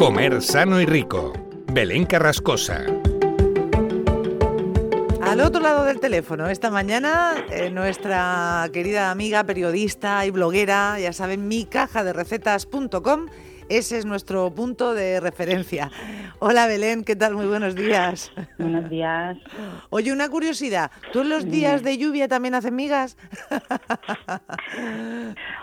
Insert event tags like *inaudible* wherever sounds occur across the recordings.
Comer sano y rico. Belén Carrascosa. Al otro lado del teléfono, esta mañana, eh, nuestra querida amiga periodista y bloguera, ya saben, mi caja de recetas.com ese es nuestro punto de referencia. Hola Belén, ¿qué tal? Muy buenos días. Buenos días. Oye, una curiosidad, ¿tú en los días de lluvia también haces migas?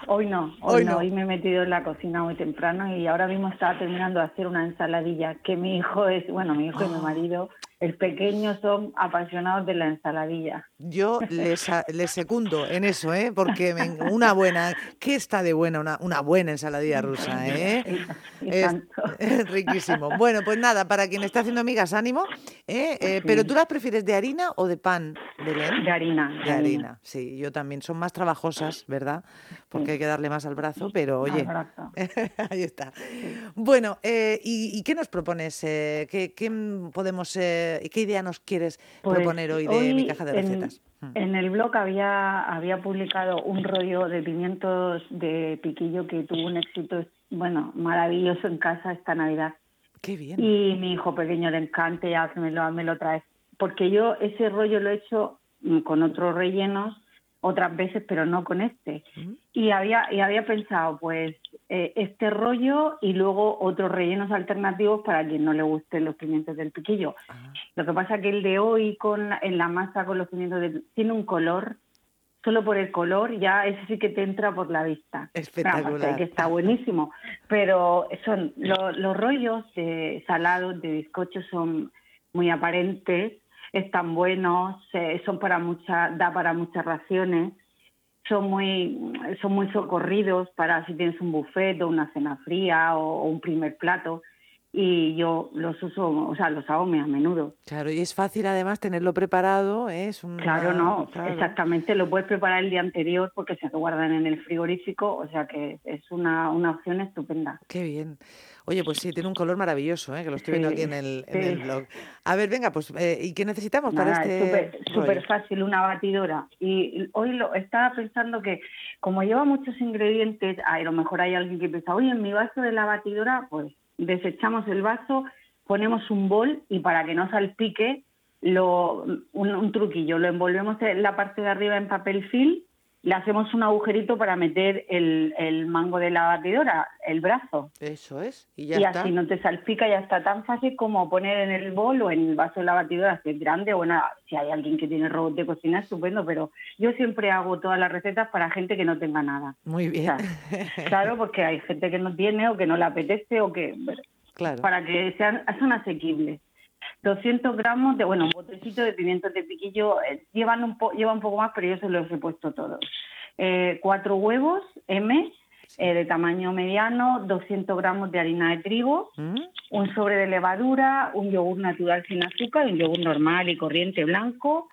Hoy no, hoy, no. Hoy me he metido en la cocina muy temprano y ahora mismo estaba terminando de hacer una ensaladilla que mi hijo es, bueno, mi hijo y mi ah. marido el pequeño son apasionados de la ensaladilla. Yo les, les secundo en eso, ¿eh? porque una buena, ¿qué está de buena una, una buena ensaladilla rusa? ¿eh? Es, riquísimo. Bueno, pues nada, para quien está haciendo amigas, ánimo. ¿eh? eh pero tú las prefieres de harina o de pan, Belén? De harina. De, harina. sí, yo también. Son más trabajosas, ¿verdad? Porque hay que darle más al brazo, pero oye, *laughs* ahí está. Bueno, eh, ¿y, qué nos propones? Eh, ¿qué, ¿Qué podemos ¿Qué idea nos quieres pues proponer hoy de mi caja de recetas? Hmm. En, el blog había, había publicado un rollo de pimientos de piquillo que tuvo un éxito, bueno, maravilloso en casa esta Navidad. Qué bien. Y mi hijo pequeño le encanta, ya me lo, me lo traes. Porque yo ese rollo lo he hecho mm, con otros rellenos otras veces, pero no con este. Y había, y había pensado, pues, eh, este rollo y luego otros rellenos alternativos para quien no le gusten los pimientos del piquillo. Ah. Lo que pasa que el de hoy con en la masa con los pimientos del, tiene un color, solo por el color ya ese sí que te entra por la vista. Espectacular. que está buenísimo. Pero son los rollos de salados, de bizcocho son muy aparentes están buenos, son para mucha, da para muchas raciones, son muy, son muy socorridos para si tienes un buffet o una cena fría o un primer plato y yo los uso, o sea, los hago muy a menudo. Claro, y es fácil además tenerlo preparado, ¿eh? es un... Claro, no, exactamente, lo puedes preparar el día anterior porque se guardan en el frigorífico, o sea que es una, una opción estupenda. Qué bien. Oye, pues sí, tiene un color maravilloso, ¿eh? que lo estoy viendo aquí en el, en el blog. A ver, venga, pues, eh, ¿y qué necesitamos para este...? Súper fácil, una batidora. Y hoy lo estaba pensando que, como lleva muchos ingredientes, a lo mejor hay alguien que piensa, oye, en mi vaso de la batidora, pues desechamos el vaso, ponemos un bol y para que no salpique, lo, un, truquillo, lo envolvemos en la parte de arriba en papel film, le hacemos un agujerito para meter el, el mango de la batidora, el brazo. Eso es, y ya y así no te salpica, ya está tan fácil como poner en el bol o en el vaso de la batidora, si es grande, o bueno, si hay alguien que tiene robot de cocina, estupendo, pero yo siempre hago todas las recetas para gente que no tenga nada. Muy bien. *laughs* claro, porque hay gente que no tiene o que no le apetece o que... Claro. Para que sean, son asequibles. 200 gramos de, bueno, un botecito de pimientos de piquillo, eh, llevan un, lleva un poco más, pero yo se los he puesto todos. Eh, cuatro huevos M eh, de tamaño mediano, 200 gramos de harina de trigo, mm. un sobre de levadura, un yogur natural sin azúcar, un yogur normal y corriente blanco,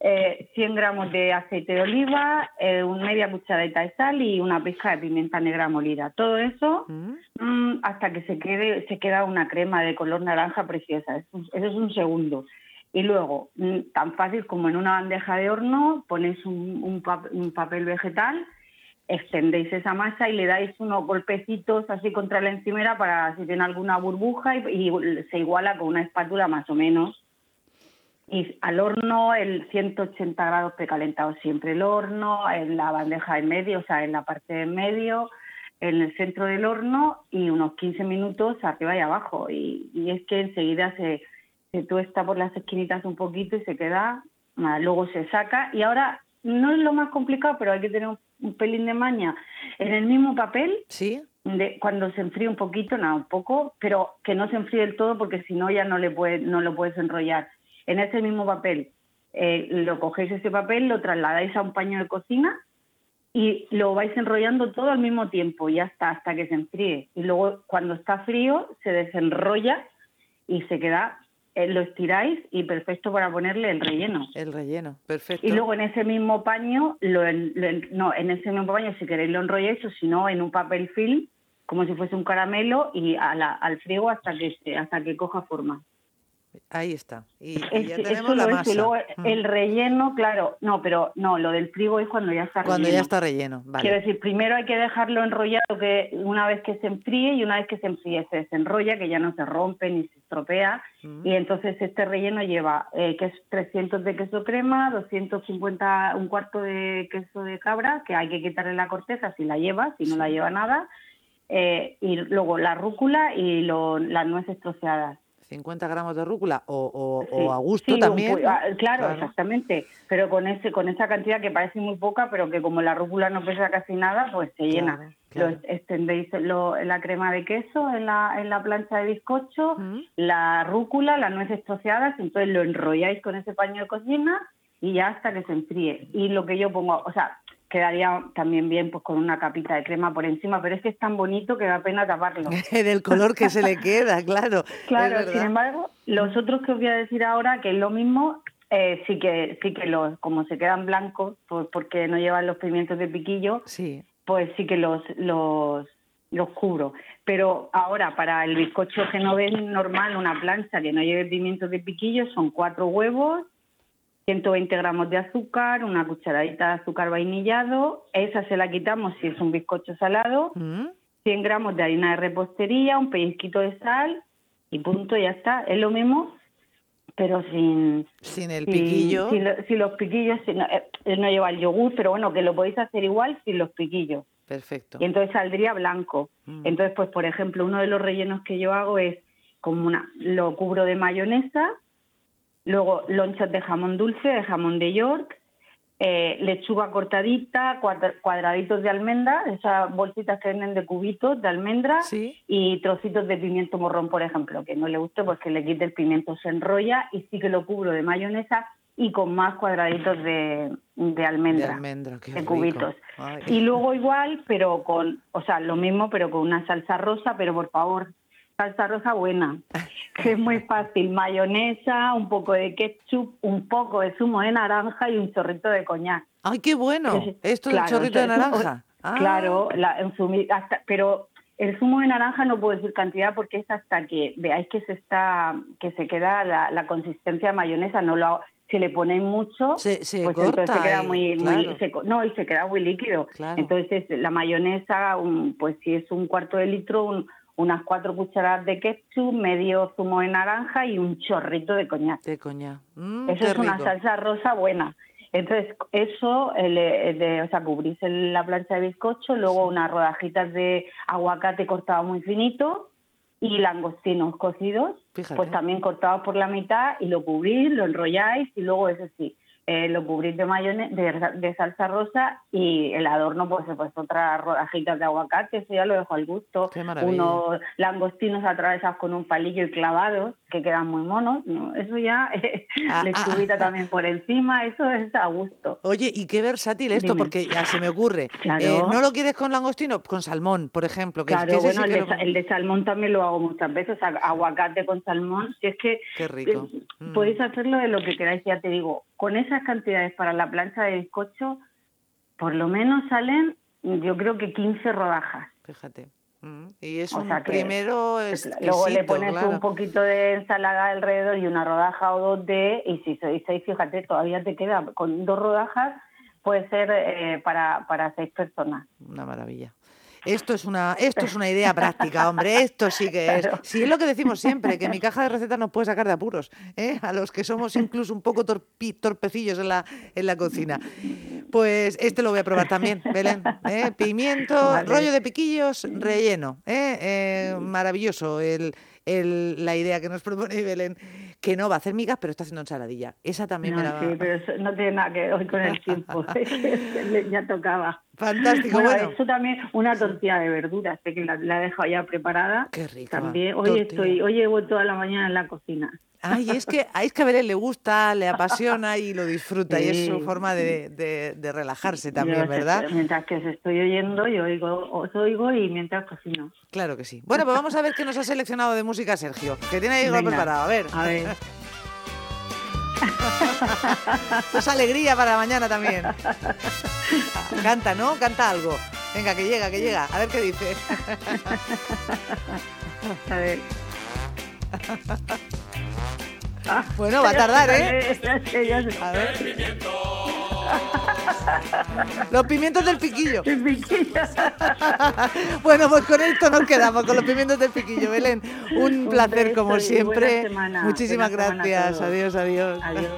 100 gramos de aceite de oliva, una media cucharadita de sal y una pizca de pimienta negra molida. Todo eso mm. Mm, hasta que se quede se queda una crema de color naranja preciosa. Eso, es un segundo. Y luego, mm, tan fácil como en una bandeja de horno, ponéis un, papel vegetal, extendéis esa masa y le dais unos golpecitos así contra la encimera para si tiene alguna burbuja y, se iguala con una espátula más o menos. Y al horno, el 180 grados precalentado siempre el horno, en la bandeja en medio, o sea, en la parte de medio, en el centro del horno y unos 15 minutos arriba y abajo. Y, es que enseguida se, se tuesta por las esquinitas un poquito y se queda, luego se saca. Y ahora no es lo más complicado, pero hay que tener un, pelín de maña. En el mismo papel, ¿Sí? de, cuando se enfríe un poquito, nada, un poco, pero que no se enfríe del todo porque si no ya no, le puede, no lo puedes enrollar. En ese mismo papel, eh, lo cogéis ese papel, lo trasladáis a un paño de cocina y lo vais enrollando todo al mismo tiempo, ya está, hasta que se enfríe. Y luego cuando está frío se desenrolla y se queda, eh, lo estiráis y perfecto para ponerle el relleno. El relleno, perfecto. Y luego en ese mismo paño, lo, no, en ese mismo paño si queréis lo enrolláis o si no en un papel film, como si fuese un caramelo y al frío hasta que, hasta que coja forma. Ahí está. Y, ya tenemos la masa. luego mm. el relleno, claro, no, pero no, lo del frigo es cuando ya está relleno. Cuando ya está relleno, vale. Quiero decir, primero hay que dejarlo enrollado que una vez que se enfríe y una vez que se enfríe se desenrolla, que ya no se rompe ni se estropea. Mm. Y entonces este relleno lleva eh, que es 300 de queso crema, 250, un cuarto de queso de cabra, que hay que quitarle la corteza si la lleva, si no la lleva nada. Eh, y luego la rúcula y las nueces troceadas 50 gramos de rúcula o, a gusto también. Ah, claro, exactamente. Pero con ese con esa cantidad que parece muy poca, pero que como la rúcula no pesa casi nada, pues se llena. Lo extendéis la crema de queso en la, en la plancha de bizcocho, la rúcula, las nueces troceadas, entonces lo enrolláis con ese paño de cocina y ya hasta que se enfríe. Y lo que yo pongo, o sea, quedaría también bien pues con una capita de crema por encima, pero es que es tan bonito que da pena taparlo. *laughs* Del color que se le *laughs* queda, claro. Claro, sin embargo, los otros que os voy a decir ahora, que es lo mismo, eh, sí que sí que los como se quedan blancos, pues porque no llevan los pimientos de piquillo, sí. pues sí que los los los cubro. Pero ahora, para el bizcocho genovés normal, una plancha que no lleve pimientos de piquillo, son cuatro huevos, 120 gramos de azúcar, una cucharadita de azúcar vainillado, esa se la quitamos si es un bizcocho salado, 100 mm. gramos de harina de repostería, un pellizquito de sal y punto, ya está. Es lo mismo, pero sin... Sin el piquillo. Sin, los piquillos, no, eh, no, lleva el yogur, pero bueno, que lo podéis hacer igual sin los piquillos. Perfecto. Y entonces saldría blanco. Mm. Entonces, pues por ejemplo, uno de los rellenos que yo hago es como una, lo cubro de mayonesa, Luego lonchas de jamón dulce, de jamón de York, eh, lechuga cortadita, cuadraditos de almendra, esas bolsitas que venden de cubitos de almendra y trocitos de pimiento morrón, por ejemplo, que no le guste, pues que le quite el pimiento, se enrolla y sí que lo cubro de mayonesa y con más cuadraditos de, almendra, de, cubitos. Y luego igual, pero con, o sea, lo mismo, pero con una salsa rosa, pero por favor, salsa rosa buena, que *laughs* es muy fácil. Mayonesa, un poco de ketchup, un poco de zumo de naranja y un chorrito de coñac. ¡Ay, qué bueno! Esto del chorrito de naranja. Ah. Claro, la, hasta, pero el zumo de naranja no puedo decir cantidad porque es hasta que veáis que se está, que se queda la, consistencia de mayonesa, no lo si le ponéis mucho, se, pues entonces se queda muy, no y se queda muy líquido. Entonces la mayonesa, pues si es un cuarto de litro, un, unas cuatro cucharadas de ketchup, medio zumo de naranja y un chorrito de coñac. De coñac. Mm, eso es una salsa rosa buena. Entonces, eso, de, o sea, cubrís la plancha de bizcocho, luego unas rodajitas de aguacate cortado muy finito y langostinos cocidos, pues también cortados por la mitad y lo cubrís, lo enrolláis y luego, eso sí, eh, lo cubrís de mayonesa, de, salsa rosa y el adorno, pues, pues otras rodajitas de aguacate, eso ya lo dejo al gusto. Unos langostinos atravesados con un palillo y clavados, que quedan muy monos. Eso ya, *laughs* ah, lechuguita ah, ah, también por encima, eso es a gusto. Oye, y qué versátil esto, porque ya se me ocurre. *laughs* Eh, ¿No lo quieres con langostino? Con salmón, por ejemplo. Que, claro, bueno, el, de, salmón también lo hago muchas veces, aguacate con salmón. Si es que qué rico. Eh, mm. podéis hacerlo de lo que queráis, ya te digo con esas cantidades para la plancha de bizcocho, por lo menos salen, yo creo que 15 rodajas. Fíjate. Mm, y es un primero Luego le pones un poquito de ensalada alrededor y una rodaja o dos de, y si sois seis, fíjate, todavía te queda con dos rodajas, puede ser eh, para, para seis personas. Una maravilla. Esto es una, esto es una idea práctica, *laughs* hombre, esto sí que es. Sí, es lo que decimos siempre, que mi caja de recetas nos puede sacar de apuros, ¿eh? a los que somos incluso un poco torpecillos en la, en la cocina. Pues este lo voy a probar también, Belén. ¿eh? Pimiento, rollo de piquillos, relleno. ¿eh? eh maravilloso el, el, la idea que nos propone Belén que no va a hacer migas, pero está haciendo ensaladilla. Esa también me la va... Sí, pero eso no tiene nada que ver con el tiempo. *laughs* ya tocaba. Fantástico, bueno, Eso también, una tortilla de verduras, que la, he dejado ya preparada. Qué rico. También, hoy estoy, hoy llevo toda la mañana en la cocina. Ay, es que, es que a Belén le gusta, le apasiona y lo disfruta y es su forma de, de, relajarse también, ¿verdad? Mientras que os estoy oyendo, yo oigo, os oigo y mientras cocino. Claro que sí. Bueno, pues vamos a ver qué nos ha seleccionado de música Sergio, que tiene ahí algo preparado. A ver. A ver. *laughs* *laughs* pues alegría para mañana también. Canta, ¿no? Canta algo. Venga, que llega, que llega. A ver qué dice. A ver. Bueno, va a tardar, ¿eh? *laughs* A ver. *laughs* Los pimientos del piquillo. *laughs* bueno, pues con esto nos quedamos, con los pimientos del piquillo. Belén, un, placer como siempre. Muchísimas gracias. Adiós, adiós. Adiós.